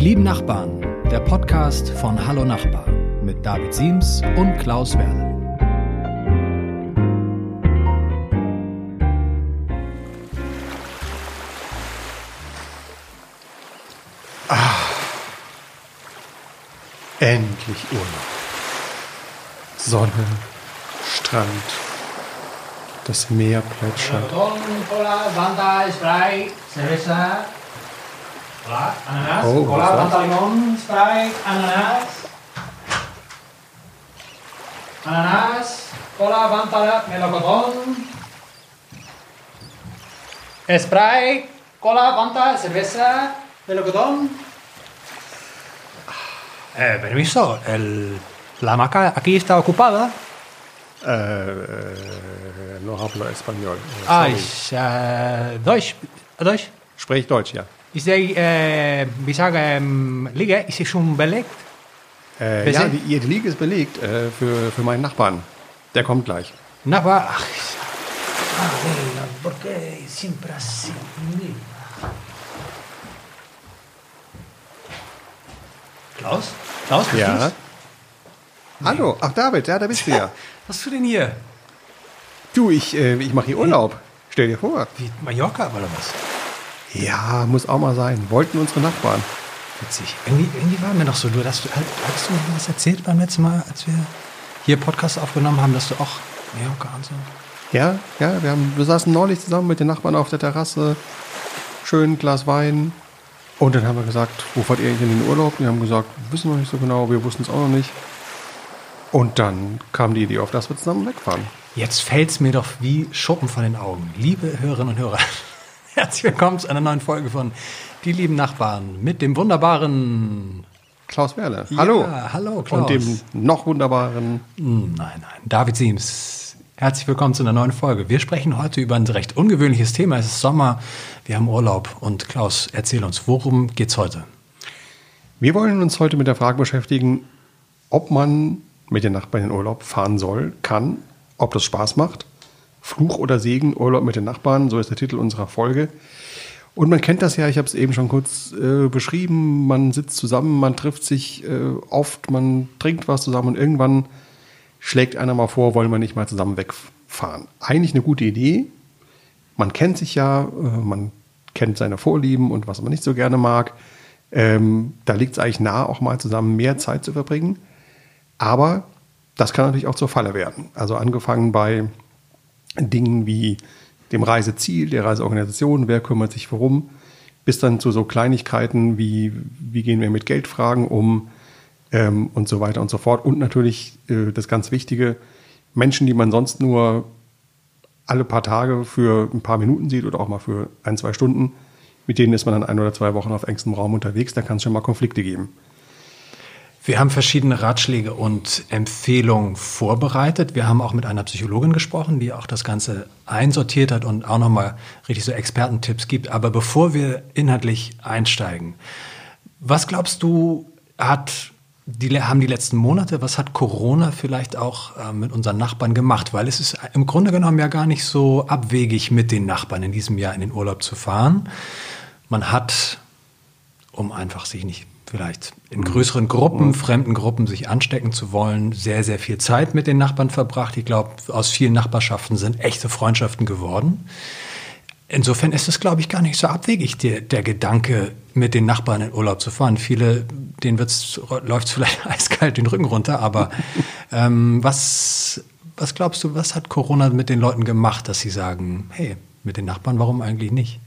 Die lieben Nachbarn, der Podcast von Hallo Nachbar mit David Siems und Klaus Werle. Endlich Urlaub. Sonne, Strand, das Meer plätschert. Hola, ananas. Oh, cola, was Fanta, limón, Sprite, ananas. Ananas, cola, Fanta, melocotón. Sprite, cola, Fanta, cerveza, melocotón. Eh, permiso, el, la hamaca aquí está ocupada. Äh, äh, no hablo español. Ah, ich, äh, Deutsch, Deutsch. Sprech Deutsch, ja. Ich sage, äh, wie sage, ähm, Liege, ist sie schon belegt? Äh, ja, die, ihr Liege ist belegt äh, für, für meinen Nachbarn. Der kommt gleich. Nachbar, ach, ich- ah, Leila, ¿por qué siempre así? Klaus? Klaus, bist Ja. du's? Hallo, ach David, ja, da bist du ja. Was tust du denn hier? Du, ich, äh, ich mache hier Urlaub. Stell dir vor. Wie Mallorca oder was? Ja, muss auch mal sein. Wollten unsere Nachbarn. Witzig. Irgendwie, irgendwie war mir doch so, du, du, hattest du mir was erzählt beim letzten Mal, als wir hier Podcast aufgenommen haben, dass du auch Mallorca und so. Ja, ja, wir, haben, wir saßen neulich zusammen mit den Nachbarn auf der Terrasse. Schön Glas Wein. Und dann haben wir gesagt, wo fahrt ihr eigentlich in den Urlaub? Die haben gesagt, wissen wir nicht so genau, wir wussten es auch noch nicht. Und dann kam die Idee auf, dass wir zusammen wegfahren. Jetzt fällt's mir doch wie Schuppen von den Augen. Liebe Hörerinnen und Hörer, herzlich willkommen zu einer neuen Folge von Die lieben Nachbarn mit dem wunderbaren. Klaus Werle. Hallo. Ja, hallo, Klaus. Und dem noch wunderbaren. Hm, Nein, nein, David Siems. Herzlich willkommen zu einer neuen Folge. Wir sprechen heute über ein recht ungewöhnliches Thema. Es ist Sommer, wir haben Urlaub und Klaus, erzähl uns, worum geht's heute? Wir wollen uns heute mit der Frage beschäftigen, ob man mit den Nachbarn in den Urlaub fahren soll, kann, ob das Spaß macht. Fluch oder Segen, Urlaub mit den Nachbarn, so ist der Titel unserer Folge. Und man kennt das ja, ich habe es eben schon kurz äh, beschrieben, man sitzt zusammen, man trifft sich äh, oft, man trinkt was zusammen und irgendwann schlägt einer mal vor, wollen wir nicht mal zusammen wegfahren. Eigentlich eine gute Idee. Man kennt sich ja, äh, man kennt seine Vorlieben und was man nicht so gerne mag. Ähm, da liegt es eigentlich nahe, auch mal zusammen mehr Zeit zu verbringen. Aber das kann natürlich auch zur Falle werden. Also angefangen bei Dingen wie dem Reiseziel, der Reiseorganisation, wer kümmert sich worum, bis dann zu so Kleinigkeiten wie, wie gehen wir mit Geldfragen um ähm, und so weiter und so fort. Und natürlich äh, das ganz Wichtige, Menschen, die man sonst nur alle paar Tage für ein paar Minuten sieht oder auch mal für ein, zwei Stunden, mit denen ist man dann ein oder zwei Wochen auf engstem Raum unterwegs, da kann es schon mal Konflikte geben. Wir haben verschiedene Ratschläge und Empfehlungen vorbereitet. Wir haben auch mit einer Psychologin gesprochen, die auch das Ganze einsortiert hat und auch nochmal richtig so Expertentipps gibt. Aber bevor wir inhaltlich einsteigen, was glaubst du, hat die, haben die letzten Monate, was hat Corona vielleicht auch äh, mit unseren Nachbarn gemacht? Weil es ist im Grunde genommen ja gar nicht so abwegig, mit den Nachbarn in diesem Jahr in den Urlaub zu fahren. Man hat, um einfach sich nicht vielleicht in größeren Gruppen, fremden Gruppen sich anstecken zu wollen, sehr, sehr viel Zeit mit den Nachbarn verbracht. Ich glaube, aus vielen Nachbarschaften sind echte Freundschaften geworden. Insofern ist es, glaube ich, gar nicht so abwegig, der, der Gedanke, mit den Nachbarn in Urlaub zu fahren. Viele, denen wird's, läuft's vielleicht eiskalt den Rücken runter, aber ähm, was, was glaubst du, was hat Corona mit den Leuten gemacht, dass sie sagen, hey, mit den Nachbarn, warum eigentlich nicht?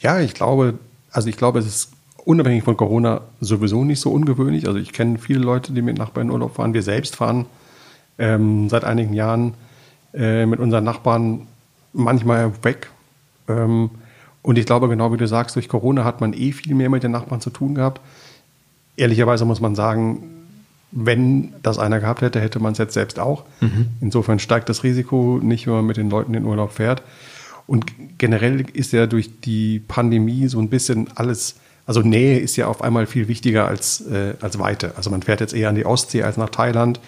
Ja, ich glaube, also ich glaube, es ist unabhängig von Corona sowieso nicht so ungewöhnlich. Also ich kenne viele Leute, die mit Nachbarn in Urlaub fahren. Wir selbst fahren ähm, seit einigen Jahren äh, mit unseren Nachbarn manchmal weg. Ähm, und ich glaube, genau wie du sagst, durch Corona hat man eh viel mehr mit den Nachbarn zu tun gehabt. Ehrlicherweise muss man sagen, wenn das einer gehabt hätte, hätte man es jetzt selbst auch. Insofern steigt das Risiko nicht, wenn man mit den Leuten in Urlaub fährt. Und generell ist ja durch die Pandemie so ein bisschen alles, also Nähe ist ja auf einmal viel wichtiger als, äh, als Weite. Also man fährt jetzt eher an die Ostsee als nach Thailand.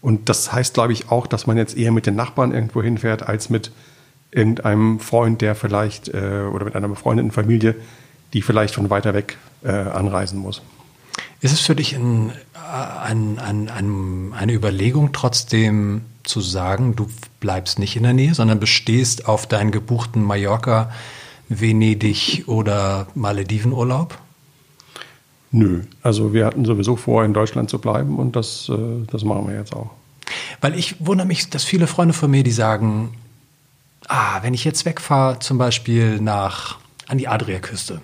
Und das heißt, glaube ich, auch, dass man jetzt eher mit den Nachbarn irgendwo hinfährt, als mit irgendeinem Freund, der vielleicht, äh, oder mit einer befreundeten Familie, die vielleicht von weiter weg äh, anreisen muss. Ist es für dich ein, ein, ein, ein, eine Überlegung, trotzdem zu sagen, du bleibst nicht in der Nähe, sondern bestehst auf deinen gebuchten Mallorca, Venedig oder Maledivenurlaub? Nö, also wir hatten sowieso vor, in Deutschland zu bleiben und das, äh, das machen wir jetzt auch. Weil ich wundere mich, dass viele Freunde von mir, die sagen, ah, wenn ich jetzt wegfahre, zum Beispiel nach, an die Adriaküste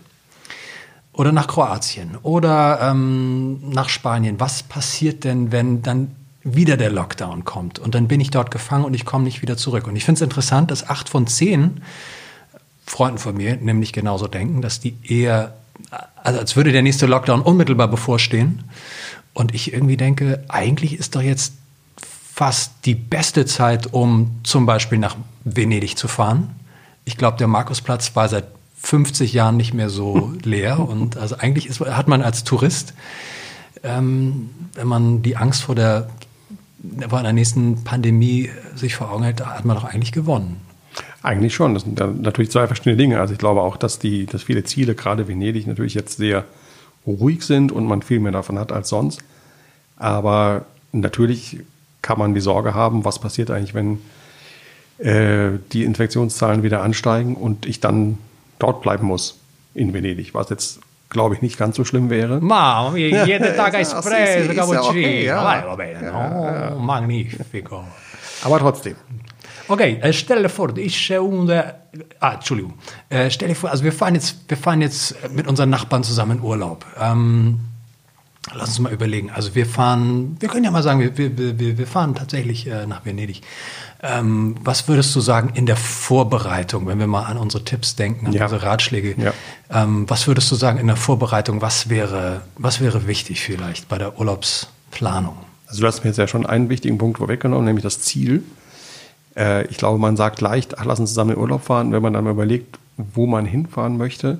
oder nach Kroatien oder ähm, nach Spanien, was passiert denn, wenn dann wieder der Lockdown kommt und dann bin ich dort gefangen und ich komme nicht wieder zurück. Und ich finde es interessant, dass acht von zehn Freunden von mir nämlich genauso denken, dass die eher, also als würde der nächste Lockdown unmittelbar bevorstehen. Und ich irgendwie denke, eigentlich ist doch jetzt fast die beste Zeit, um zum Beispiel nach Venedig zu fahren. Ich glaube, der Markusplatz war seit 50 Jahren nicht mehr so leer. Und also eigentlich ist, hat man als Tourist, ähm, wenn man die Angst vor der, vor einer nächsten Pandemie sich vor Augen hält, hat man doch eigentlich gewonnen. Eigentlich schon. Das sind natürlich zwei verschiedene Dinge. Also ich glaube auch, dass die, dass viele Ziele, gerade Venedig, natürlich jetzt sehr ruhig sind und man viel mehr davon hat als sonst. Aber natürlich kann man die Sorge haben, was passiert eigentlich, wenn äh, die Infektionszahlen wieder ansteigen und ich dann dort bleiben muss in Venedig, was jetzt glaube ich nicht ganz so schlimm wäre. Ma, jede Tag Espresso, Cappuccino. Okay, ja. No? Magnifico. Aber trotzdem. Okay, äh, stell dir vor, ich und äh, ah, Entschuldigung, äh, stell dir vor, also wir fahren jetzt, wir fahren jetzt mit unseren Nachbarn zusammen in Urlaub. Ähm, lass uns mal überlegen. Also wir fahren, wir können ja mal sagen, wir, wir, wir, wir fahren tatsächlich äh, nach Venedig. Ähm, was würdest du sagen in der Vorbereitung, wenn wir mal an unsere Tipps denken, an Ja. unsere Ratschläge? Ja. Ähm, was würdest du sagen in der Vorbereitung? Was wäre, was wäre wichtig vielleicht bei der Urlaubsplanung? Also du hast mir jetzt ja schon einen wichtigen Punkt vorweggenommen, nämlich das Ziel. Äh, ich glaube, man sagt leicht, ach, lass uns zusammen in Urlaub fahren. Wenn man dann mal überlegt, wo man hinfahren möchte,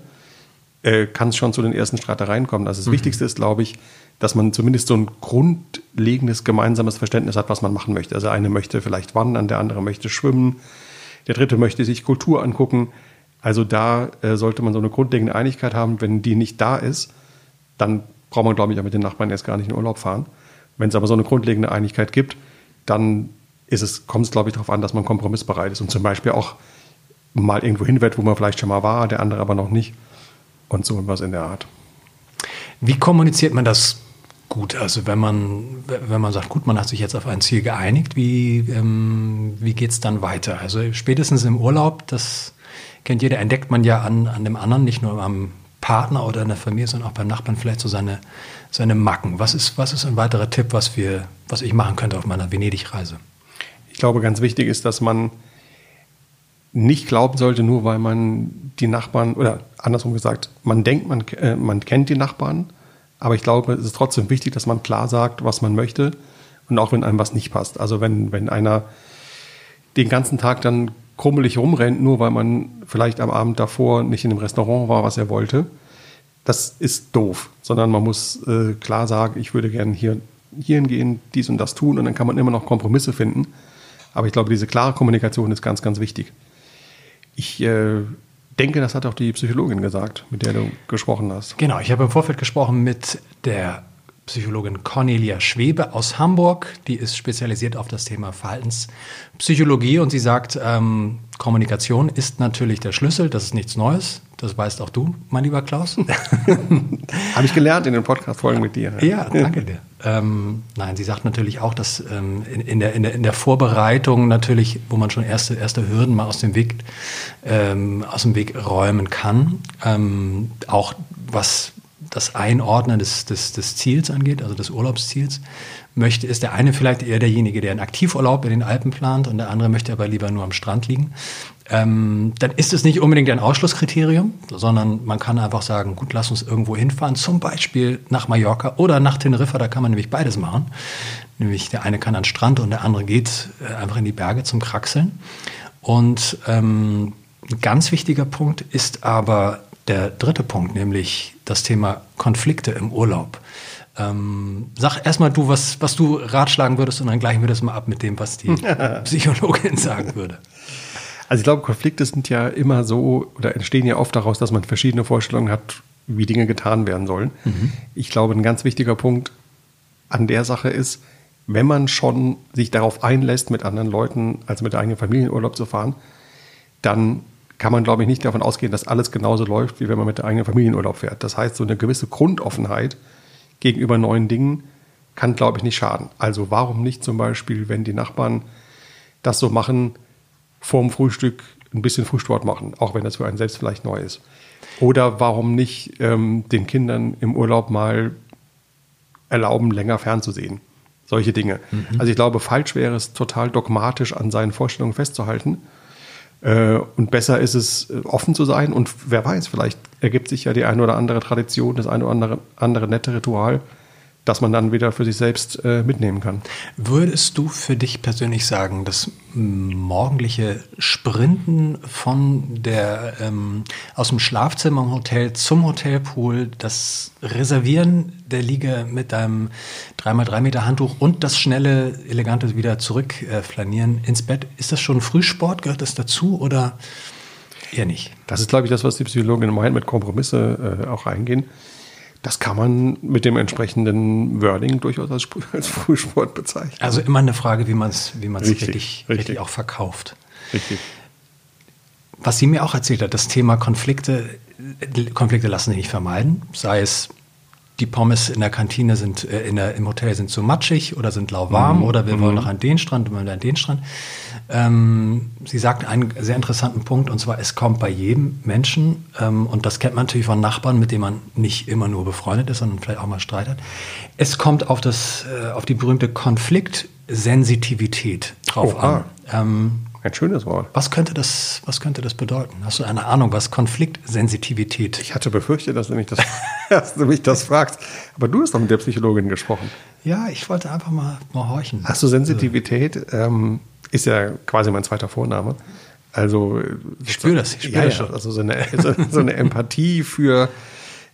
äh, kann es schon zu den ersten Streitereien kommen. Also das Wichtigste ist, glaube ich, dass man zumindest so ein grundlegendes gemeinsames Verständnis hat, was man machen möchte. Also der eine möchte vielleicht wandern, der andere möchte schwimmen, der dritte möchte sich Kultur angucken. Also da äh, sollte man so eine grundlegende Einigkeit haben. Wenn die nicht da ist, dann braucht man, glaube ich, auch mit den Nachbarn jetzt gar nicht in Urlaub fahren. Wenn es aber so eine grundlegende Einigkeit gibt, dann ist es, kommt es, glaube ich, darauf an, dass man kompromissbereit ist und zum Beispiel auch mal irgendwo hin wo man vielleicht schon mal war, der andere aber noch nicht. Und so was in der Art. Wie kommuniziert man das gut? Also wenn man, wenn man sagt, gut, man hat sich jetzt auf ein Ziel geeinigt, wie, ähm, wie geht es dann weiter? Also spätestens im Urlaub, das kennt jeder, entdeckt man ja an, an dem anderen, nicht nur am Partner oder in der Familie, sondern auch beim Nachbarn vielleicht so seine, seine Macken. Was ist, was ist ein weiterer Tipp, was, wir, was ich machen könnte auf meiner Venedig-Reise? Ich glaube, ganz wichtig ist, dass man nicht glauben sollte, nur weil man die Nachbarn, oder andersrum gesagt, man denkt, man, äh, man kennt die Nachbarn, aber ich glaube, es ist trotzdem wichtig, dass man klar sagt, was man möchte und auch wenn einem was nicht passt. Also wenn, wenn einer den ganzen Tag dann krummelig rumrennt, nur weil man vielleicht am Abend davor nicht in einem Restaurant war, was er wollte, das ist doof, sondern man muss äh, klar sagen, ich würde gerne hier, hierhin gehen, dies und das tun und dann kann man immer noch Kompromisse finden. Aber ich glaube, diese klare Kommunikation ist ganz, ganz wichtig. Ich äh, denke, das hat auch die Psychologin gesagt, mit der du gesprochen hast. Genau, ich habe im Vorfeld gesprochen mit der Psychologin Cornelia Schwebe aus Hamburg. Die ist spezialisiert auf das Thema Verhaltenspsychologie und sie sagt, ähm, Kommunikation ist natürlich der Schlüssel, das ist nichts Neues. Das weißt auch du, mein lieber Klaus. Habe ich gelernt in den Podcast-Folgen mit dir. Ja, danke dir. Ähm, nein, sie sagt natürlich auch, dass ähm, in, in, der, in, der, in der Vorbereitung natürlich, wo man schon erste, erste Hürden mal aus dem Weg, ähm, aus dem Weg räumen kann, ähm, auch was das Einordnen des, des, des Ziels angeht, also des Urlaubsziels, möchte, ist der eine vielleicht eher derjenige, der einen Aktivurlaub in den Alpen plant und der andere möchte aber lieber nur am Strand liegen. Ähm, dann ist es nicht unbedingt ein Ausschlusskriterium, sondern man kann einfach sagen, gut, lass uns irgendwo hinfahren, zum Beispiel nach Mallorca oder nach Teneriffa, da kann man nämlich beides machen. Nämlich der eine kann an den Strand und der andere geht äh, einfach in die Berge zum Kraxeln. Und ähm, ein ganz wichtiger Punkt ist aber der dritte Punkt, nämlich das Thema Konflikte im Urlaub. Ähm, sag erstmal du, was, was du ratschlagen würdest und dann gleichen wir das mal ab mit dem, was die Psychologin sagen würde. Also ich glaube, Konflikte sind ja immer so oder entstehen ja oft daraus, dass man verschiedene Vorstellungen hat, wie Dinge getan werden sollen. Ich glaube, ein ganz wichtiger Punkt an der Sache ist, wenn man schon sich darauf einlässt, mit anderen Leuten, also mit der eigenen Familie in Urlaub zu fahren, dann kann man, glaube ich, nicht davon ausgehen, dass alles genauso läuft, wie wenn man mit der eigenen Familie in Urlaub fährt. Das heißt, so eine gewisse Grundoffenheit gegenüber neuen Dingen kann, glaube ich, nicht schaden. Also warum nicht zum Beispiel, wenn die Nachbarn das so machen, vorm Frühstück ein bisschen Frühsport machen, auch wenn das für einen selbst vielleicht neu ist. Oder warum nicht ähm, den Kindern im Urlaub mal erlauben, länger fernzusehen. Solche Dinge. Also ich glaube, falsch wäre es, total dogmatisch an seinen Vorstellungen festzuhalten. Äh, und besser ist es, äh, offen zu sein. Und wer weiß, vielleicht ergibt sich ja die eine oder andere Tradition, das eine oder andere, andere nette Ritual, das man dann wieder für sich selbst äh, mitnehmen kann. Würdest du für dich persönlich sagen, das morgendliche Sprinten von der ähm, aus dem Schlafzimmer im Hotel zum Hotelpool, das Reservieren der Liege mit deinem 3x3 Meter Handtuch und das schnelle, elegante wieder zurück äh, ins Bett, ist das schon Frühsport? Gehört das dazu oder eher nicht? Das ist, glaube ich, das, was die Psychologin meint, mit Kompromisse äh, auch eingehen. Das kann man mit dem entsprechenden Wording durchaus als, als Frühsport bezeichnen. Also immer eine Frage, wie man es wie man's Richtig, richtig, richtig. auch verkauft. Richtig. Was sie mir auch erzählt hat, das Thema Konflikte, Konflikte lassen sich nicht vermeiden. Sei es, die Pommes in der Kantine sind, äh, in der, im Hotel sind zu matschig oder sind lauwarm oder wir wollen noch an den Strand und wollen an den Strand. Ähm, sie sagt einen sehr interessanten Punkt und zwar, es kommt bei jedem Menschen ähm, und das kennt man natürlich von Nachbarn, mit denen man nicht immer nur befreundet ist, sondern vielleicht auch mal Streit hat. Es kommt auf, das, äh, auf die berühmte Konfliktsensitivität drauf Oha. an. Ähm, Ein schönes Wort. was könnte das, was könnte das bedeuten? Hast du eine Ahnung, was Konfliktsensitivität? Ich hatte befürchtet, dass du mich das, dass du mich das fragst. Aber du hast doch mit der Psychologin gesprochen. Ja, ich wollte einfach mal, mal horchen. Hast du Sensitivität? Ähm, ist ja quasi mein zweiter Vorname. Also Ich spüre das, ich spüre ja, das schon. Also so eine, so, eine Empathie für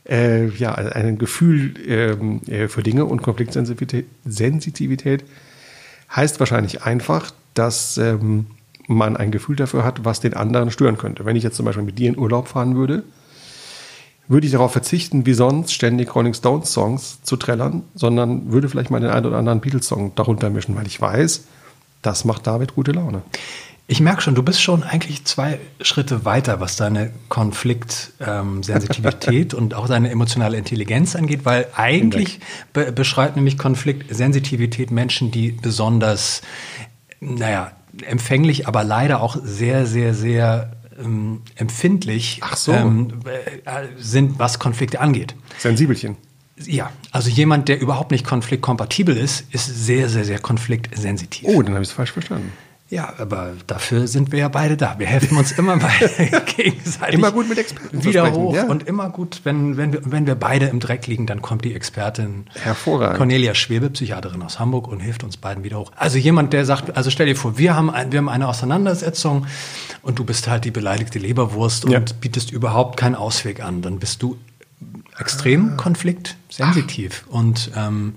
äh, ja, ein Gefühl ähm, äh, für Dinge und Konfliktsensitivität Sensitivität heißt wahrscheinlich einfach, dass ähm, man ein Gefühl dafür hat, was den anderen stören könnte. Wenn ich jetzt zum Beispiel mit dir in Urlaub fahren würde, würde ich darauf verzichten, wie sonst ständig Rolling Stones Songs zu trällern, sondern würde vielleicht mal den einen oder anderen Beatles-Song darunter mischen, weil ich weiß, das macht David gute Laune. Ich merke schon, du bist schon eigentlich zwei Schritte weiter, was deine Konfliktsensitivität und auch deine emotionale Intelligenz angeht, weil eigentlich be beschreibt nämlich Konfliktsensitivität Menschen, die besonders, naja, empfänglich, aber leider auch sehr, sehr, sehr ähm, empfindlich so. ähm, äh, sind, was Konflikte angeht. Sensibelchen. Ja, also jemand, der überhaupt nicht konfliktkompatibel ist, ist sehr, sehr, sehr konfliktsensitiv. Oh, dann habe ich es falsch verstanden. Ja, aber dafür sind wir ja beide da. Wir helfen uns immer beide gegenseitig. Immer gut mit Experten Wieder hoch ja. und immer gut, wenn, wenn, wir, wenn wir beide im Dreck liegen, dann kommt die Expertin Hervorragend. Cornelia Schwebe, Psychiaterin aus Hamburg und hilft uns beiden wieder hoch. Also jemand, der sagt, also stell dir vor, wir haben, ein, wir haben eine Auseinandersetzung und du bist halt die beleidigte Leberwurst Ja. und bietest überhaupt keinen Ausweg an. Dann bist du extrem konfliktsensitiv und ähm,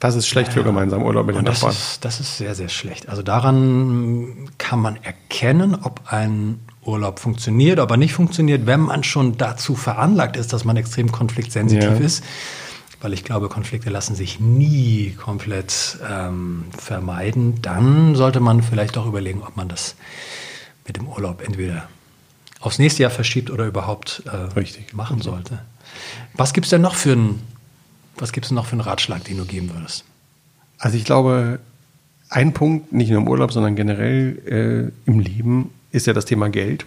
Das ist schlecht für gemeinsamen Urlaub mit den das Nachbarn. ist, das ist sehr, sehr schlecht. Also daran kann man erkennen, ob ein Urlaub funktioniert, ob er nicht funktioniert, wenn man schon dazu veranlagt ist, dass man extrem konfliktsensitiv Ja. ist. Weil ich glaube, Konflikte lassen sich nie komplett ähm, vermeiden. Dann sollte man vielleicht auch überlegen, ob man das mit dem Urlaub entweder aufs nächste Jahr verschiebt oder überhaupt äh, Richtig. machen sollte. Was gibt es denn noch für einen, was gibt's denn noch für einen Ratschlag, den du geben würdest? Also ich glaube, ein Punkt, nicht nur im Urlaub, sondern generell äh, im Leben, ist ja das Thema Geld.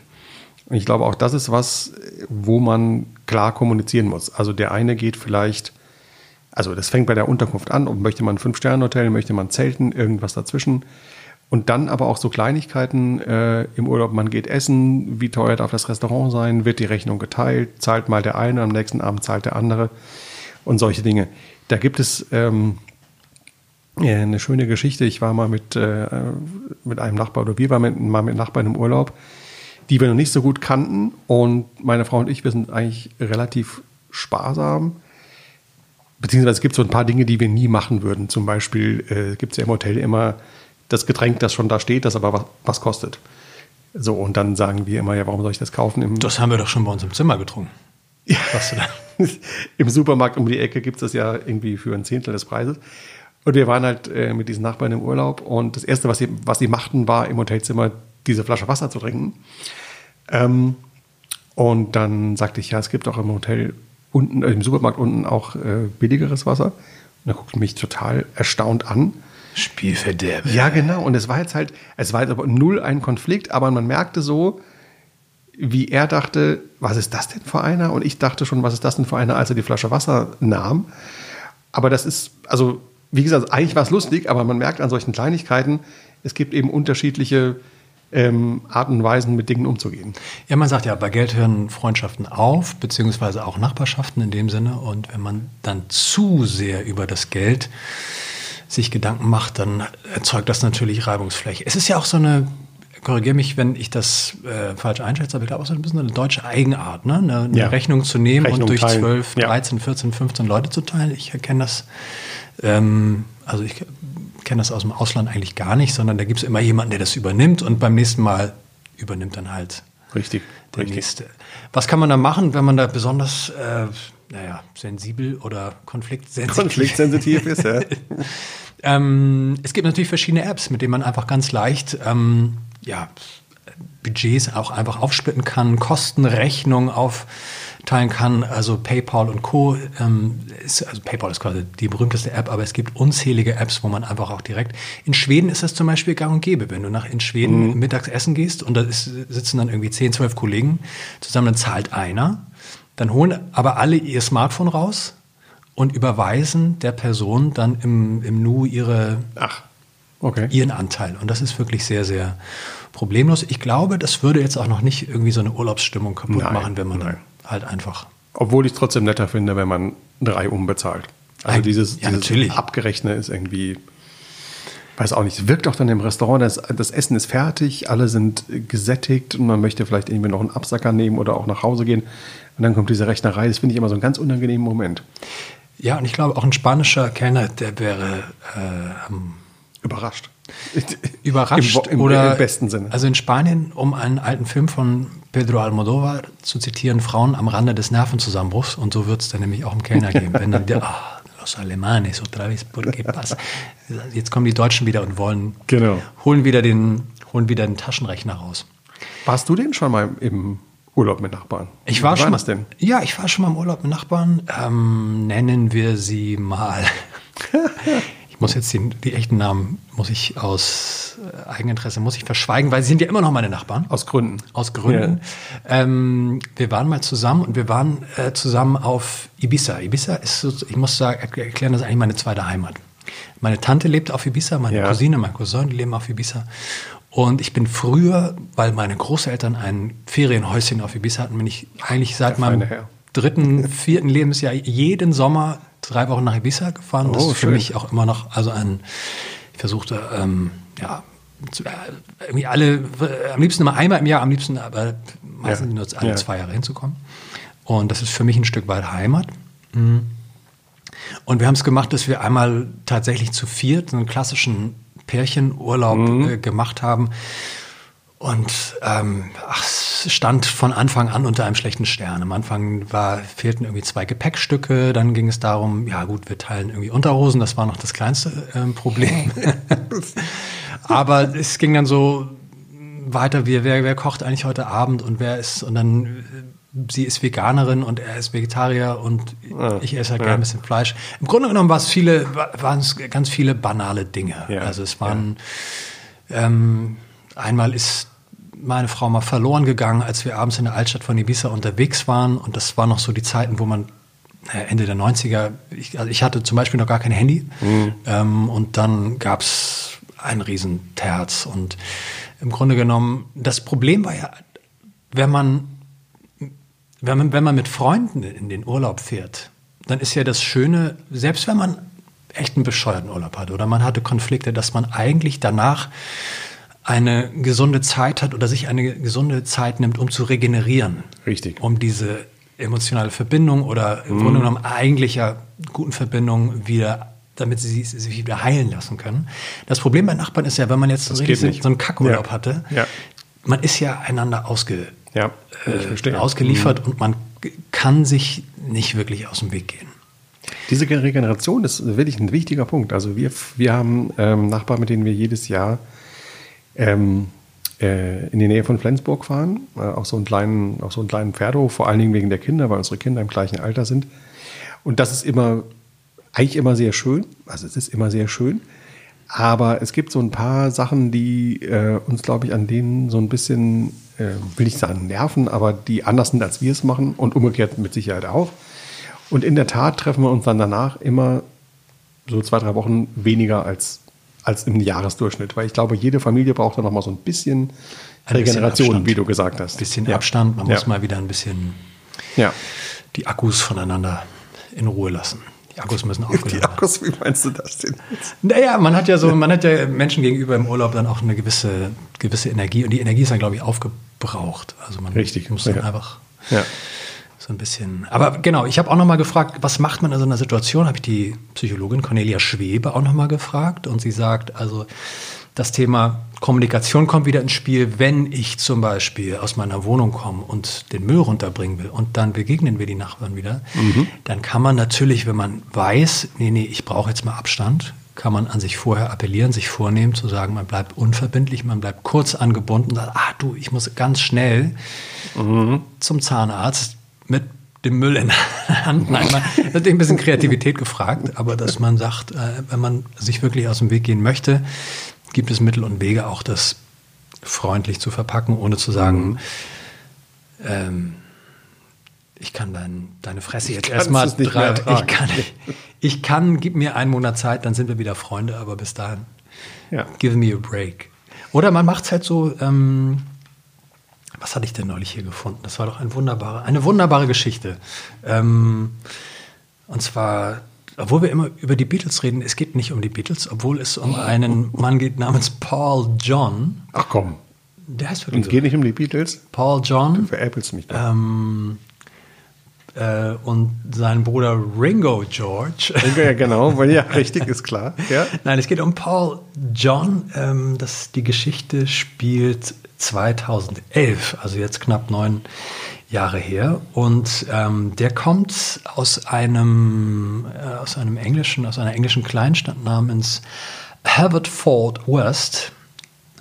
Und ich glaube, auch das ist was, wo man klar kommunizieren muss. Also der eine geht vielleicht, also das fängt bei der Unterkunft an, ob möchte man ein Fünf-Sterne-Hotel, möchte man Zelten, irgendwas dazwischen. Und dann aber auch so Kleinigkeiten äh, im Urlaub, man geht essen, wie teuer darf das Restaurant sein, wird die Rechnung geteilt, zahlt mal der eine, am nächsten Abend zahlt der andere und solche Dinge. Da gibt es ähm, ja, eine schöne Geschichte. Ich war mal mit, äh, mit einem Nachbar oder wir waren mal mit Nachbarn im Urlaub, die wir noch nicht so gut kannten. Und meine Frau und ich, wir sind eigentlich relativ sparsam. Beziehungsweise es gibt so ein paar Dinge, die wir nie machen würden. Zum Beispiel äh, gibt es ja im Hotel immer das Getränk, das schon da steht, das aber was, was kostet. So, und dann sagen wir immer, ja, warum soll ich das kaufen? Im, Das haben wir doch schon bei uns im Zimmer getrunken. Was du da? Im Supermarkt um die Ecke gibt es das ja irgendwie für ein Zehntel des Preises. Und wir waren halt äh, mit diesen Nachbarn im Urlaub und das Erste, was sie, was sie machten, war im Hotelzimmer diese Flasche Wasser zu trinken. Ähm, und dann sagte ich, ja, es gibt auch im Hotel unten, äh, im Supermarkt unten auch äh, billigeres Wasser. Und dann guckte mich total erstaunt an. Spielverderber. Ja, genau. Und es war jetzt halt, es war jetzt aber null ein Konflikt, aber man merkte so, wie er dachte, was ist das denn für einer? Und ich dachte schon, was ist das denn für einer, als er die Flasche Wasser nahm. Aber das ist, also, wie gesagt, eigentlich war es lustig, aber man merkt an solchen Kleinigkeiten, es gibt eben unterschiedliche ähm, Arten und Weisen, mit Dingen umzugehen. Ja, man sagt ja, bei Geld hören Freundschaften auf, beziehungsweise auch Nachbarschaften in dem Sinne. Und wenn man dann zu sehr über das Geld sich Gedanken macht, dann erzeugt das natürlich Reibungsfläche. Es ist ja auch so eine, korrigiere mich, wenn ich das äh, falsch einschätze, aber ich glaube auch so ein bisschen eine deutsche Eigenart, ne? eine, eine Ja. Rechnung zu nehmen Rechnung und durch teilen. 12, Ja. 13, 14, 15 Leute zu teilen. Ich erkenne das, ähm, also ich kenne das aus dem Ausland eigentlich gar nicht, sondern da gibt es immer jemanden, der das übernimmt und beim nächsten Mal übernimmt dann halt Richtig. der richtig. nächste. Was kann man da machen, wenn man da besonders, äh, naja, sensibel oder konfliktsensitiv Konfliktsensitiv ist, ja. ähm, es gibt natürlich verschiedene Apps, mit denen man einfach ganz leicht ähm, ja, Budgets auch einfach aufsplitten kann, Kostenrechnungen aufteilen kann. Also PayPal und Co. Ähm, ist, also PayPal ist quasi die berühmteste App, aber es gibt unzählige Apps, wo man einfach auch direkt. In Schweden ist das zum Beispiel gang und gäbe, wenn du nach in Schweden mittags essen gehst und da ist, sitzen dann irgendwie 10, 12 Kollegen zusammen, dann zahlt einer. Dann holen aber alle ihr Smartphone raus und überweisen der Person dann im, im Nu ihre, Ach, okay. ihren Anteil. Und das ist wirklich sehr, sehr problemlos. Ich glaube, das würde jetzt auch noch nicht irgendwie so eine Urlaubsstimmung kaputt Nein, machen, wenn man nein. halt einfach. Obwohl ich es trotzdem netter finde, wenn man drei umbezahlt. Also dieses, ja, dieses natürlich. Abgerechnet ist irgendwie, weiß auch nicht, es wirkt auch dann im Restaurant, das, das Essen ist fertig, alle sind gesättigt und man möchte vielleicht irgendwie noch einen Absacker nehmen oder auch nach Hause gehen. Und dann kommt diese Rechnerei, das finde ich immer so einen ganz unangenehmen Moment. Ja, und ich glaube, auch ein spanischer Kellner, der wäre äh, Überrascht. überrascht Im, im, oder Im besten Sinne. Also in Spanien, um einen alten Film von Pedro Almodovar zu zitieren, Frauen am Rande des Nervenzusammenbruchs. Und so wird es dann nämlich auch im Kellner geben. Wenn dann der, ah, los Alemanes, otra vez, por qué pasa? Jetzt kommen die Deutschen wieder und wollen, Genau. holen wieder den, holen wieder den Taschenrechner raus. Warst du denn schon mal im Urlaub mit Nachbarn? Ich war Wie schon mal, das denn? Ja, ich war schon mal im Urlaub mit Nachbarn. Ähm, nennen wir sie mal. ich muss jetzt die, die echten Namen muss ich aus äh, Eigeninteresse muss ich verschweigen, weil sie sind ja immer noch meine Nachbarn. Aus Gründen. Aus Gründen. Ähm, wir waren mal zusammen und wir waren äh, zusammen auf Ibiza. Ibiza ist, so, ich muss sagen, erklären, das ist eigentlich meine zweite Heimat. Meine Tante lebt auf Ibiza, meine Ja. Cousine, mein Cousin, die leben auf Ibiza. Und ich bin früher, weil meine Großeltern ein Ferienhäuschen auf Ibiza hatten, bin ich eigentlich seit meinem Herr. dritten, vierten Lebensjahr jeden Sommer drei Wochen nach Ibiza gefahren. Das Oh, ist für schön. mich auch immer noch, also ein, ich versuchte, ähm, ja, äh, irgendwie alle, äh, am liebsten immer einmal im Jahr, am liebsten aber meistens Ja. nur alle Ja. zwei Jahre hinzukommen. Und das ist für mich ein Stück weit Heimat. Mhm. Und wir haben es gemacht, dass wir einmal tatsächlich zu viert einen klassischen Pärchenurlaub Mhm. äh, gemacht haben. Und ähm, ach, es stand von Anfang an unter einem schlechten Stern. Am Anfang war, fehlten irgendwie zwei Gepäckstücke. Dann ging es darum, ja gut, wir teilen irgendwie Unterhosen. Das war noch das kleinste ähm, Problem. Aber es ging dann so weiter, wie, wer, wer kocht eigentlich heute Abend und wer ist, und dann, äh, sie ist Veganerin und er ist Vegetarier und Ah, ich esse halt ja. gerne ein bisschen Fleisch. Im Grunde genommen war es viele, waren es ganz viele banale Dinge. Ja, Also es waren, ähm, einmal ist meine Frau mal verloren gegangen, als wir abends in der Altstadt von Ibiza unterwegs waren. Und das war noch so die Zeiten, wo man Ende der 90er, ich, also ich hatte zum Beispiel noch gar kein Handy. Ähm, und dann gab es einen riesen Terz und im Grunde genommen, das Problem war ja, wenn man, wenn man, wenn man mit Freunden in den Urlaub fährt, dann ist ja das Schöne, selbst wenn man echt einen bescheuerten Urlaub hat oder man hatte Konflikte, dass man eigentlich danach eine gesunde Zeit hat oder sich eine gesunde Zeit nimmt, um zu regenerieren. Richtig. Um diese emotionale Verbindung oder im Grunde genommen eigentlich ja guten Verbindung wieder, damit sie sich wieder heilen lassen können. Das Problem bei Nachbarn ist ja, wenn man jetzt so, richtig einen Kackurlaub Ja. hatte, Ja. man ist ja einander ausge, Ja, äh, verstehe. Mhm. ausgeliefert und man kann sich nicht wirklich aus dem Weg gehen. Diese Regeneration ist wirklich ein wichtiger Punkt. Also wir, wir haben ähm, Nachbarn, mit denen wir jedes Jahr ähm, äh, in die Nähe von Flensburg fahren, äh, auf, so einen kleinen, auf so einen kleinen Pferdehof, vor allen Dingen wegen der Kinder, weil unsere Kinder im gleichen Alter sind. Und das ist immer, eigentlich immer sehr schön. Also es ist immer sehr schön. Aber es gibt so ein paar Sachen, die äh, uns, glaube ich, an denen so ein bisschen, äh, will ich sagen, nerven, aber die anders sind, als wir es machen und umgekehrt mit Sicherheit auch. Und in der Tat treffen wir uns dann danach immer so zwei, drei Wochen weniger als, als im Jahresdurchschnitt. Weil ich glaube, jede Familie braucht da noch mal so ein bisschen Ein bisschen Regeneration, Abstand. wie du gesagt hast. Ein bisschen ja. Abstand, man Ja. muss mal wieder ein bisschen Ja. die Akkus voneinander in Ruhe lassen. Die Akkus müssen Die aufgeladen werden. Akkus, wie meinst du das denn? Naja, man hat ja so, man hat ja Menschen gegenüber im Urlaub dann auch eine gewisse, gewisse Energie und die Energie ist dann, glaube ich, aufgebraucht. Also man Richtig, muss dann einfach Ja. So ein bisschen. Aber genau, ich habe auch noch mal gefragt, was macht man in so einer Situation? Habe ich die Psychologin Cornelia Schwebe auch noch mal gefragt und sie sagt, also das Thema Kommunikation kommt wieder ins Spiel, wenn ich zum Beispiel aus meiner Wohnung komme und den Müll runterbringen will und dann begegnen wir die Nachbarn wieder, dann kann man natürlich, wenn man weiß, nee, nee, ich brauche jetzt mal Abstand, kann man an sich vorher appellieren, sich vornehmen, zu sagen, man bleibt unverbindlich, man bleibt kurz angebunden und sagt, ah du, ich muss ganz schnell zum Zahnarzt mit dem Müll in der Hand. Nein, man hat natürlich ein bisschen Kreativität gefragt, aber dass man sagt, äh, wenn man sich wirklich aus dem Weg gehen möchte, gibt es Mittel und Wege, auch das freundlich zu verpacken, ohne zu sagen, ähm, ich kann dein, deine Fresse jetzt erstmal drei, ich kann, ich kann, gib mir einen Monat Zeit, dann sind wir wieder Freunde, aber bis dahin, Ja. give me a break. Oder man macht es halt so, ähm, was hatte ich denn neulich hier gefunden? Das war doch ein wunderbare, eine wunderbare Geschichte. Ähm, und zwar, obwohl wir immer über die Beatles reden, es geht nicht um die Beatles, obwohl es um einen Mann geht namens Paul John. Ach komm, Der heißt wirklich es so. geht nicht um die Beatles. Paul John Veräppelst mich doch. ähm, äh, und sein Bruder Ringo George. Ja, genau, ja, richtig, ist klar. Ja. Nein, es geht um Paul John. Ähm, das, die Geschichte spielt 2011, also jetzt knapp neun Jahre her. Und ähm, der kommt aus einem, äh, aus einem englischen, aus einer englischen Kleinstadt namens Haverford West.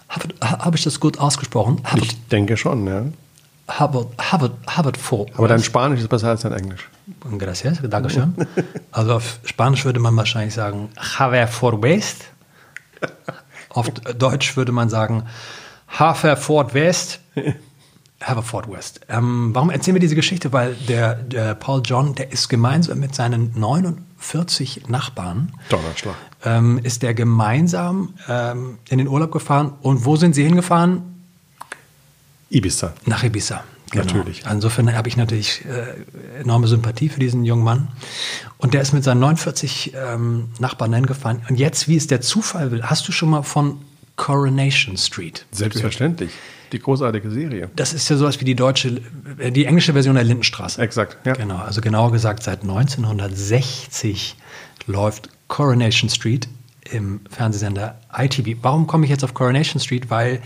Habe hab ich das gut ausgesprochen? Havert, Ich denke schon, ja. Havert, Havert, Haverford Aber dein. Spanisch ist besser als dein Englisch. Gracias, Dankeschön. Also auf Spanisch würde man wahrscheinlich sagen Haverford West. Auf Deutsch würde man sagen Haverford West. Haverford West. Ähm, warum erzählen wir diese Geschichte? Weil der, der Paul John, der ist gemeinsam mit seinen 49 Nachbarn, Donnerschlag. ähm, ist der gemeinsam ähm, in den Urlaub gefahren. Und wo sind sie hingefahren? Ibiza. Nach Ibiza. Genau. Natürlich. Insofern habe ich natürlich äh, enorme Sympathie für diesen jungen Mann. Und der ist mit seinen 49 ähm, Nachbarn hingefahren. Und jetzt, wie es der Zufall will, hast du schon mal von Coronation Street? Selbstverständlich. Die großartige Serie. Das ist ja sowas wie die deutsche, äh, die englische Version der Lindenstraße. Exakt, ja. Genau, also genauer gesagt, seit 1960 läuft Coronation Street im Fernsehsender ITV. Warum komme ich jetzt auf Coronation Street? Weil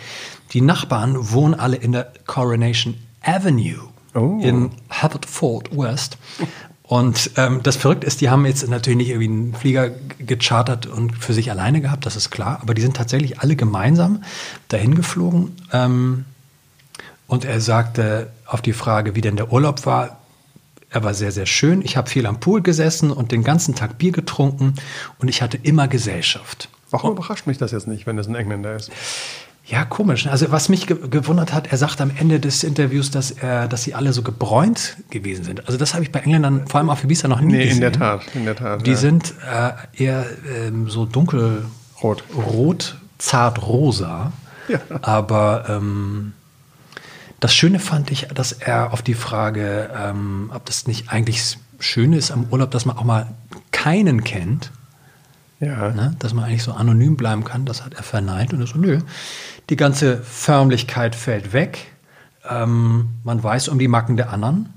die Nachbarn wohnen alle in der Coronation Avenue Oh. in Haverford West. Und ähm, das Verrückte ist, die haben jetzt natürlich nicht irgendwie einen Flieger gechartert und für sich alleine gehabt, das ist klar, aber die sind tatsächlich alle gemeinsam dahin geflogen. Ähm, und er sagte auf die Frage, wie denn der Urlaub war, er war sehr, sehr schön. Ich habe viel am Pool gesessen und den ganzen Tag Bier getrunken und ich hatte immer Gesellschaft. Warum überrascht mich das jetzt nicht, wenn das ein Engländer ist? Ja, komisch. Also was mich ge gewundert hat, er sagt am Ende des Interviews, dass, er, dass sie alle so gebräunt gewesen sind. Also das habe ich bei Engländern, vor allem auf Ibiza, noch nie Nee, gesehen. in der Tat, in der Tat. Die ja. sind äh, eher ähm, so dunkelrot, Rot. zart rosa. Ja. Aber ähm, das Schöne fand ich, dass er auf die Frage, ähm, ob das nicht eigentlich schön ist am Urlaub, dass man auch mal keinen kennt, Ja. ne? dass man eigentlich so anonym bleiben kann, das hat er verneint und er so, nö, die ganze Förmlichkeit fällt weg, ähm, man weiß um die Macken der anderen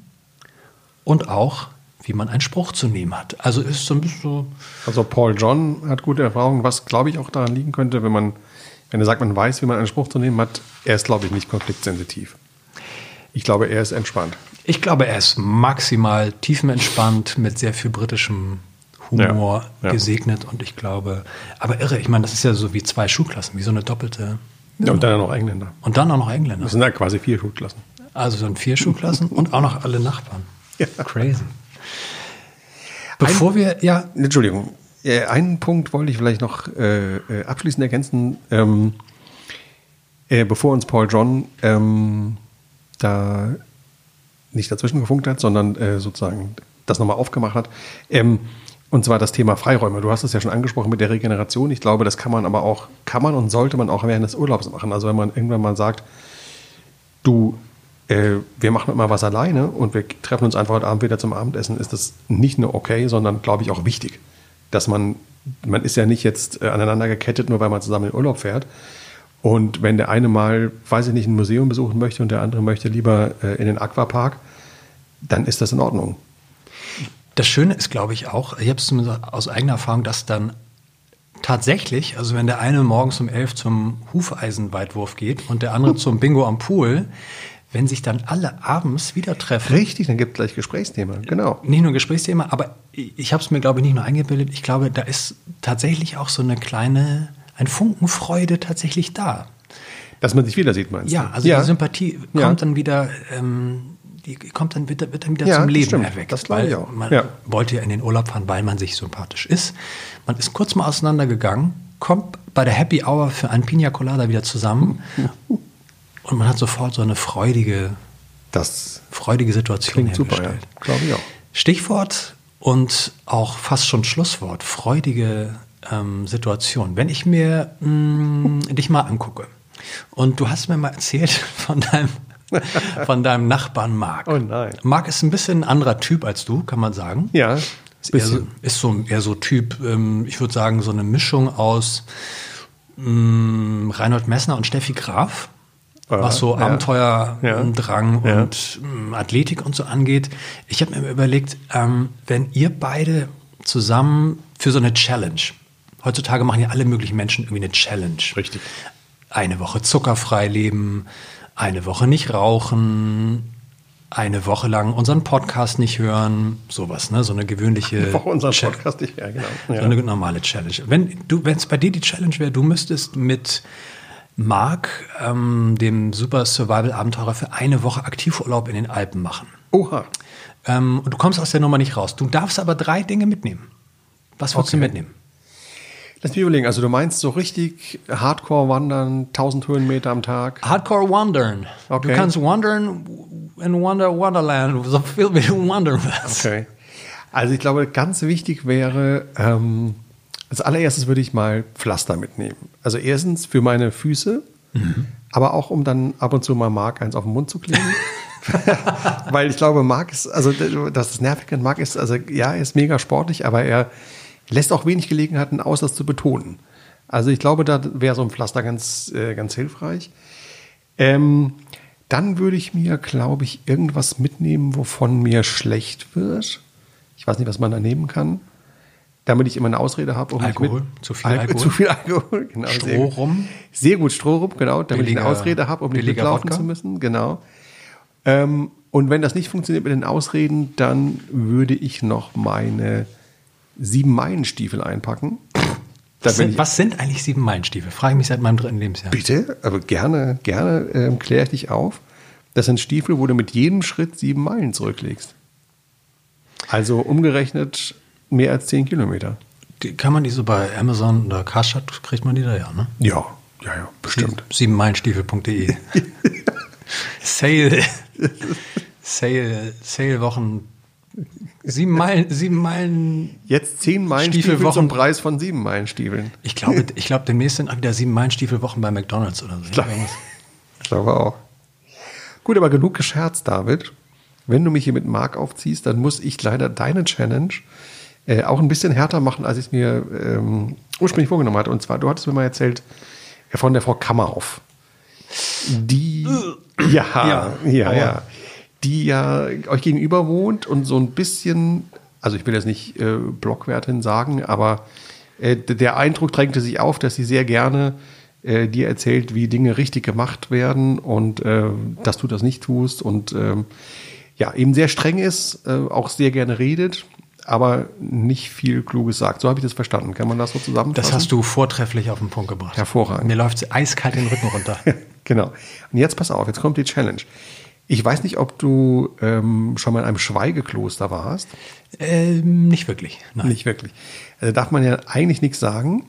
und auch, wie man einen Spruch zu nehmen hat. Also ist so ein bisschen so, Also Paul John hat gute Erfahrungen, was glaube ich auch daran liegen könnte, wenn man, wenn er sagt, man weiß, wie man einen Spruch zu nehmen hat, er ist glaube ich nicht konfliktsensitiv. Ich glaube, er ist entspannt. Ich glaube, er ist maximal tiefenentspannt mit sehr viel britischem Humor Ja, ja. gesegnet und ich glaube, aber irre, ich meine, das ist ja so wie zwei Schulklassen, wie so eine doppelte. Ja, und dann noch Engländer. Und dann auch noch Engländer. Das sind ja quasi vier Schulklassen. Also dann vier Schulklassen und auch noch alle Nachbarn. Ja. Crazy. Bevor wir, ja, Entschuldigung. Äh, einen Punkt wollte ich vielleicht noch äh, äh, abschließend ergänzen. Ähm, äh, bevor uns Paul John ähm, da nicht dazwischen gefunkt hat, sondern äh, sozusagen das nochmal aufgemacht hat. Ähm, und zwar das Thema Freiräume. Du hast es ja schon angesprochen mit der Regeneration. Ich glaube, das kann man aber auch, kann man und sollte man auch während des Urlaubs machen. Also wenn man irgendwann mal sagt, du, äh, wir machen immer was alleine und wir treffen uns einfach heute Abend wieder zum Abendessen, ist das nicht nur okay, sondern glaube ich auch wichtig, dass man, man ist ja nicht jetzt äh, aneinander gekettet, nur weil man zusammen in Urlaub fährt. Und wenn der eine mal, weiß ich nicht, ein Museum besuchen möchte und der andere möchte lieber äh, in den Aquapark, dann ist das in Ordnung. Das Schöne ist, glaube ich, auch, ich habe es zumindest aus eigener Erfahrung, dass dann tatsächlich, also wenn der eine morgens um elf zum Hufeisenweitwurf geht und der andere zum Bingo am Pool, wenn sich dann alle abends wieder treffen, Richtig, dann gibt es gleich Gesprächsthema. Genau. nicht nur Gesprächsthema, aber ich habe es mir, glaube ich, nicht nur eingebildet, ich glaube, da ist tatsächlich auch so eine kleine, ein Funken Freude tatsächlich da. Dass man sich wieder sieht, meinst Ja, du? also die Sympathie kommt Ja. dann wieder, ähm, die kommt dann wieder, wird dann wieder Ja, zum Leben stimmt. erweckt. Das glaube ich weil auch. Man Ja. wollte ja in den Urlaub fahren, weil man sich sympathisch ist. Man ist kurz mal auseinandergegangen, kommt bei der Happy Hour für ein Pina Colada wieder zusammen und man hat sofort so eine freudige, Das freudige Situation klingt super, ja. Glaube ich auch. Stichwort und auch fast schon Schlusswort, freudige ähm, Situation. Wenn ich mir mh, dich mal angucke und du hast mir mal erzählt von deinem, von deinem Nachbarn Marc. Oh nein. Marc ist ein bisschen ein anderer Typ als du, kann man sagen. Ja, Ist, eher so, ist so eher so Typ, ähm, ich würde sagen, so eine Mischung aus mh, Reinhold Messner und Steffi Graf, Ja, was so ja. Abenteuerdrang Ja. und mh, Athletik und so angeht. Ich habe mir überlegt, ähm, wenn ihr beide zusammen für so eine Challenge, heutzutage machen ja alle möglichen Menschen irgendwie eine Challenge. Richtig. Eine Woche zuckerfrei leben, eine Woche nicht rauchen, eine Woche lang unseren Podcast nicht hören, sowas, ne? So eine gewöhnliche Auch unser Cha- Podcast nicht, ja, genau. so Ja. eine normale Challenge. Wenn du, wenn es bei dir die Challenge wäre, du müsstest mit Marc, ähm, dem Super Survival Abenteurer, für eine Woche Aktivurlaub in den Alpen machen. Oha. Ähm, und du kommst aus der Nummer nicht raus. Du darfst aber drei Dinge mitnehmen. Was würdest du Okay. mitnehmen? Lass mich überlegen, also du meinst so richtig Hardcore wandern, 1000 Höhenmeter am Tag. Hardcore wandern. Okay. Du kannst wandern in Wonder Wonderland, so viel wie du wandern willst. Okay. Also ich glaube, ganz wichtig wäre, ähm, als allererstes würde ich mal Pflaster mitnehmen. Also erstens für meine Füße, aber auch um dann ab und zu mal Mark eins auf den Mund zu kleben. Weil ich glaube, Marc ist, also das ist nervig an Marc ist, also ja, er ist mega sportlich, aber er lässt auch wenig Gelegenheiten aus, das zu betonen. Also ich glaube, da wäre so ein Pflaster ganz, äh, ganz hilfreich. Ähm, dann würde ich mir, glaube ich, irgendwas mitnehmen, wovon mir schlecht wird. Ich weiß nicht, was man da nehmen kann. Damit ich immer eine Ausrede habe. Um Alkohol? Zu viel Al- Alkohol? Zu viel Alkohol, genau. Stroh sehr, gut. rum? Sehr gut, Stroh rum, genau. Damit ich Billiger- eine Ausrede habe, um nicht mitlaufen Wodka? zu müssen. Genau. Ähm, und wenn das nicht funktioniert mit den Ausreden, dann würde ich noch meine sieben Meilenstiefel einpacken. Was sind, was sind eigentlich sieben Meilenstiefel? Frage ich mich seit meinem dritten Lebensjahr. Bitte, aber gerne, gerne ähm, kläre ich dich auf. Das sind Stiefel, wo du mit jedem Schritt sieben Meilen zurücklegst. Also umgerechnet mehr als zehn Kilometer. Die, kann man die so bei Amazon oder Karstadt, kriegt man die da ja, ne? Ja, ja, ja, bestimmt. Siebenmeilenstiefel.de Sale, Sale, Sale-Wochen. Sieben Meilen, sieben Meilen. Jetzt zehn Meilenstiefel Stiefelwochen. zum Preis von sieben Meilenstiefeln. Ich glaube, ich glaube, demnächst sind auch wieder sieben Meilenstiefelwochen bei McDonalds oder so. Ich glaube auch. Gut, aber genug gescherzt, David. Wenn du mich hier mit Mark aufziehst, dann muss ich leider deine Challenge äh, auch ein bisschen härter machen, als ich es mir ähm, ursprünglich vorgenommen hatte. Und zwar, du hattest mir mal erzählt äh, von der Frau Kammerhoff. Die, ja, ja, ja, Ja, die ja euch gegenüber wohnt und so ein bisschen, also ich will jetzt nicht äh, Blockwertin sagen, aber äh, der Eindruck drängte sich auf, dass sie sehr gerne äh, dir erzählt, wie Dinge richtig gemacht werden und äh, dass du das nicht tust. Und ähm, ja, eben sehr streng ist, äh, auch sehr gerne redet, aber nicht viel Kluges sagt. So habe ich das verstanden. Kann man das so zusammenfassen? Das hast du vortrefflich auf den Punkt gebracht. Hervorragend. Mir läuft eiskalt den Rücken runter. genau. Und jetzt pass auf, jetzt kommt die Challenge. Ich weiß nicht, ob du ähm, schon mal in einem Schweigekloster warst. ähm, nicht wirklich. Nein. Nicht wirklich. Also darf man ja eigentlich nichts sagen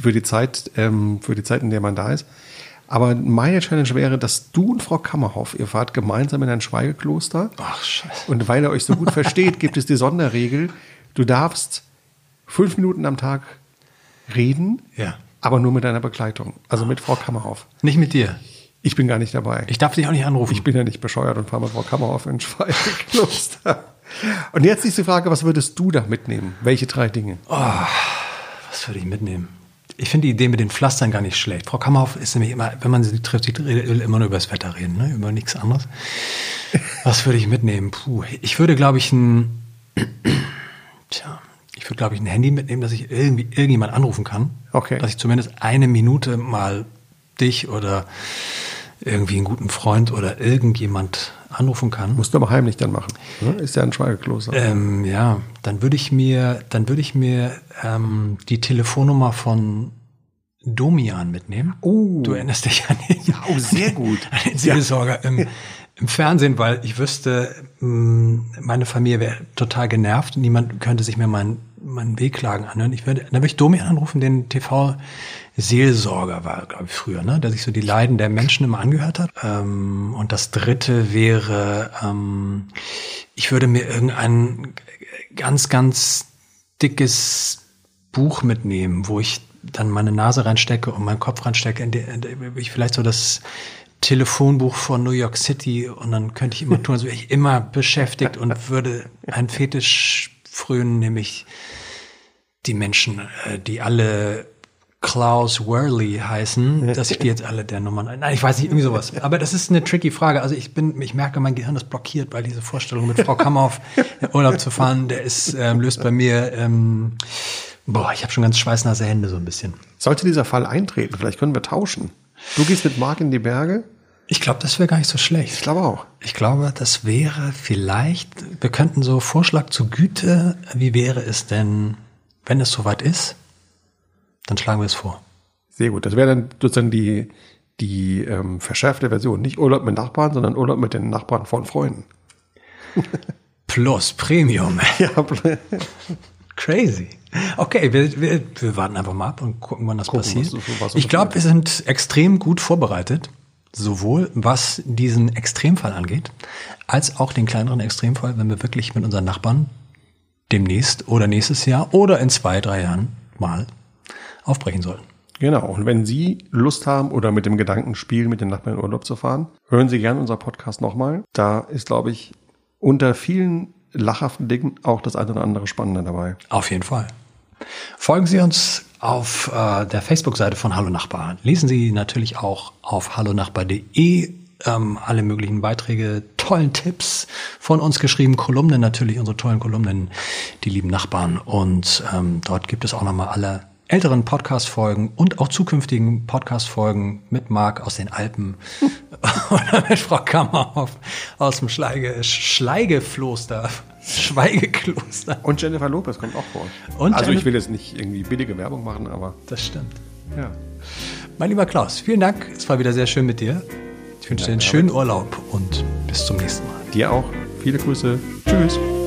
für die Zeit, ähm, für die Zeit, in der man da ist. Aber meine Challenge wäre, dass du und Frau Kammerhoff, ihr fahrt gemeinsam in ein Schweigekloster. Ach, scheiße. Und weil ihr euch so gut versteht, gibt es die Sonderregel, du darfst fünf Minuten am Tag reden, Ja. aber nur mit deiner Begleitung. Also mit Frau Kammerhoff. Nicht mit dir. Ich bin gar nicht dabei. Ich darf dich auch nicht anrufen. Ich bin ja nicht bescheuert und fahre mit Frau Kammerhoff in Schweigekloster. Und jetzt ist die Frage, was würdest du da mitnehmen? Welche drei Dinge? Was würde ich mitnehmen? Ich finde die Idee mit den Pflastern gar nicht schlecht. Frau Kammerhoff ist nämlich immer, wenn man sie trifft, sie will immer nur über das Wetter reden, ne? über nichts anderes. Was würde ich mitnehmen? Puh, ich würde, glaube ich, ein, tja, ich würde, glaube ich, ein Handy mitnehmen, dass ich irgendwie irgendjemand anrufen kann. Okay. Dass ich zumindest eine Minute mal dich oder irgendwie einen guten Freund oder irgendjemand anrufen kann. Musst du aber heimlich dann machen. Ne? Ist ja ein Schweigekloster. Ähm, ja, dann würde ich mir, dann würde ich mir ähm, die Telefonnummer von Domian mitnehmen. Oh. Du erinnerst dich an den, ja, oh, sehr gut. an den Seelsorger im, im Fernsehen, weil ich wüsste, mh, meine Familie wäre total genervt. Niemand könnte sich mehr meinen meinen Wehklagen anhören. Ich würde, dann würde ich Domian anrufen, den TV-Seelsorger war, glaube ich, früher, ne? der sich so die Leiden der Menschen immer angehört hat. Ähm, und das dritte wäre, ähm, ich würde mir irgendein ganz, ganz dickes Buch mitnehmen, wo ich dann meine Nase reinstecke und meinen Kopf reinstecke, in der, in der ich vielleicht so das Telefonbuch von New York City und dann könnte ich immer tun, als wäre ich immer beschäftigt und würde einen Fetisch frühen, nämlich die Menschen, äh, die alle Klaus Worley heißen, dass ich die jetzt alle der Nummern, nein, ich weiß nicht, irgendwie sowas. Aber das ist eine tricky Frage. Also ich bin, ich merke, mein Gehirn ist blockiert, weil diese Vorstellung mit Frau Kammerhoff in Urlaub zu fahren, der ist, ähm, löst bei mir, ähm, boah, ich habe schon ganz schweißnasse Hände so ein bisschen. Sollte dieser Fall eintreten, vielleicht können wir tauschen. Du gehst mit Marc in die Berge? Ich glaube, das wäre gar nicht so schlecht. Ich glaube auch. Ich glaube, das wäre vielleicht, wir könnten so Vorschlag zur Güte, wie wäre es denn, wenn es soweit ist, dann schlagen wir es vor. Sehr gut. Das wäre dann sozusagen die, die ähm, verschärfte Version. Nicht Urlaub mit Nachbarn, sondern Urlaub mit den Nachbarn von Freunden. Plus Premium. Ja, Crazy. Okay, wir, wir, wir warten einfach mal ab und gucken, wann das Gucken, passiert. was was ich glaube, wir sind extrem gut vorbereitet, sowohl was diesen Extremfall angeht, als auch den kleineren Extremfall, wenn wir wirklich mit unseren Nachbarn demnächst oder nächstes Jahr oder in zwei, drei Jahren mal aufbrechen sollten. genau. Und wenn Sie Lust haben oder mit dem Gedanken spielen, mit den Nachbarn in Urlaub zu fahren, hören Sie gerne unser Podcast nochmal. Da ist, glaube ich, unter vielen lachhaften Dingen auch das eine oder andere Spannende dabei. Auf jeden Fall. Folgen Sie uns auf äh, der Facebook-Seite von Hallo Nachbar. Lesen Sie natürlich auch auf hallonachbar.de ähm, alle möglichen Beiträge, tollen Tipps von uns geschrieben, Kolumnen natürlich, unsere tollen Kolumnen, die lieben Nachbarn. Und ähm, dort gibt es auch nochmal alle älteren Podcast-Folgen und auch zukünftigen Podcast-Folgen mit Marc aus den Alpen oder mit Frau Kammerhoff aus dem Schleige, Schleigefloster, Schweigekloster. Und Jennifer Lopez kommt auch vor. Und also ich will jetzt nicht irgendwie billige Werbung machen, aber Das stimmt. ja. Mein lieber Klaus, vielen Dank. Es war wieder sehr schön mit dir. Ich wünsche dir einen schönen Urlaub und bis zum nächsten Mal. Dir auch. Viele Grüße. Tschüss.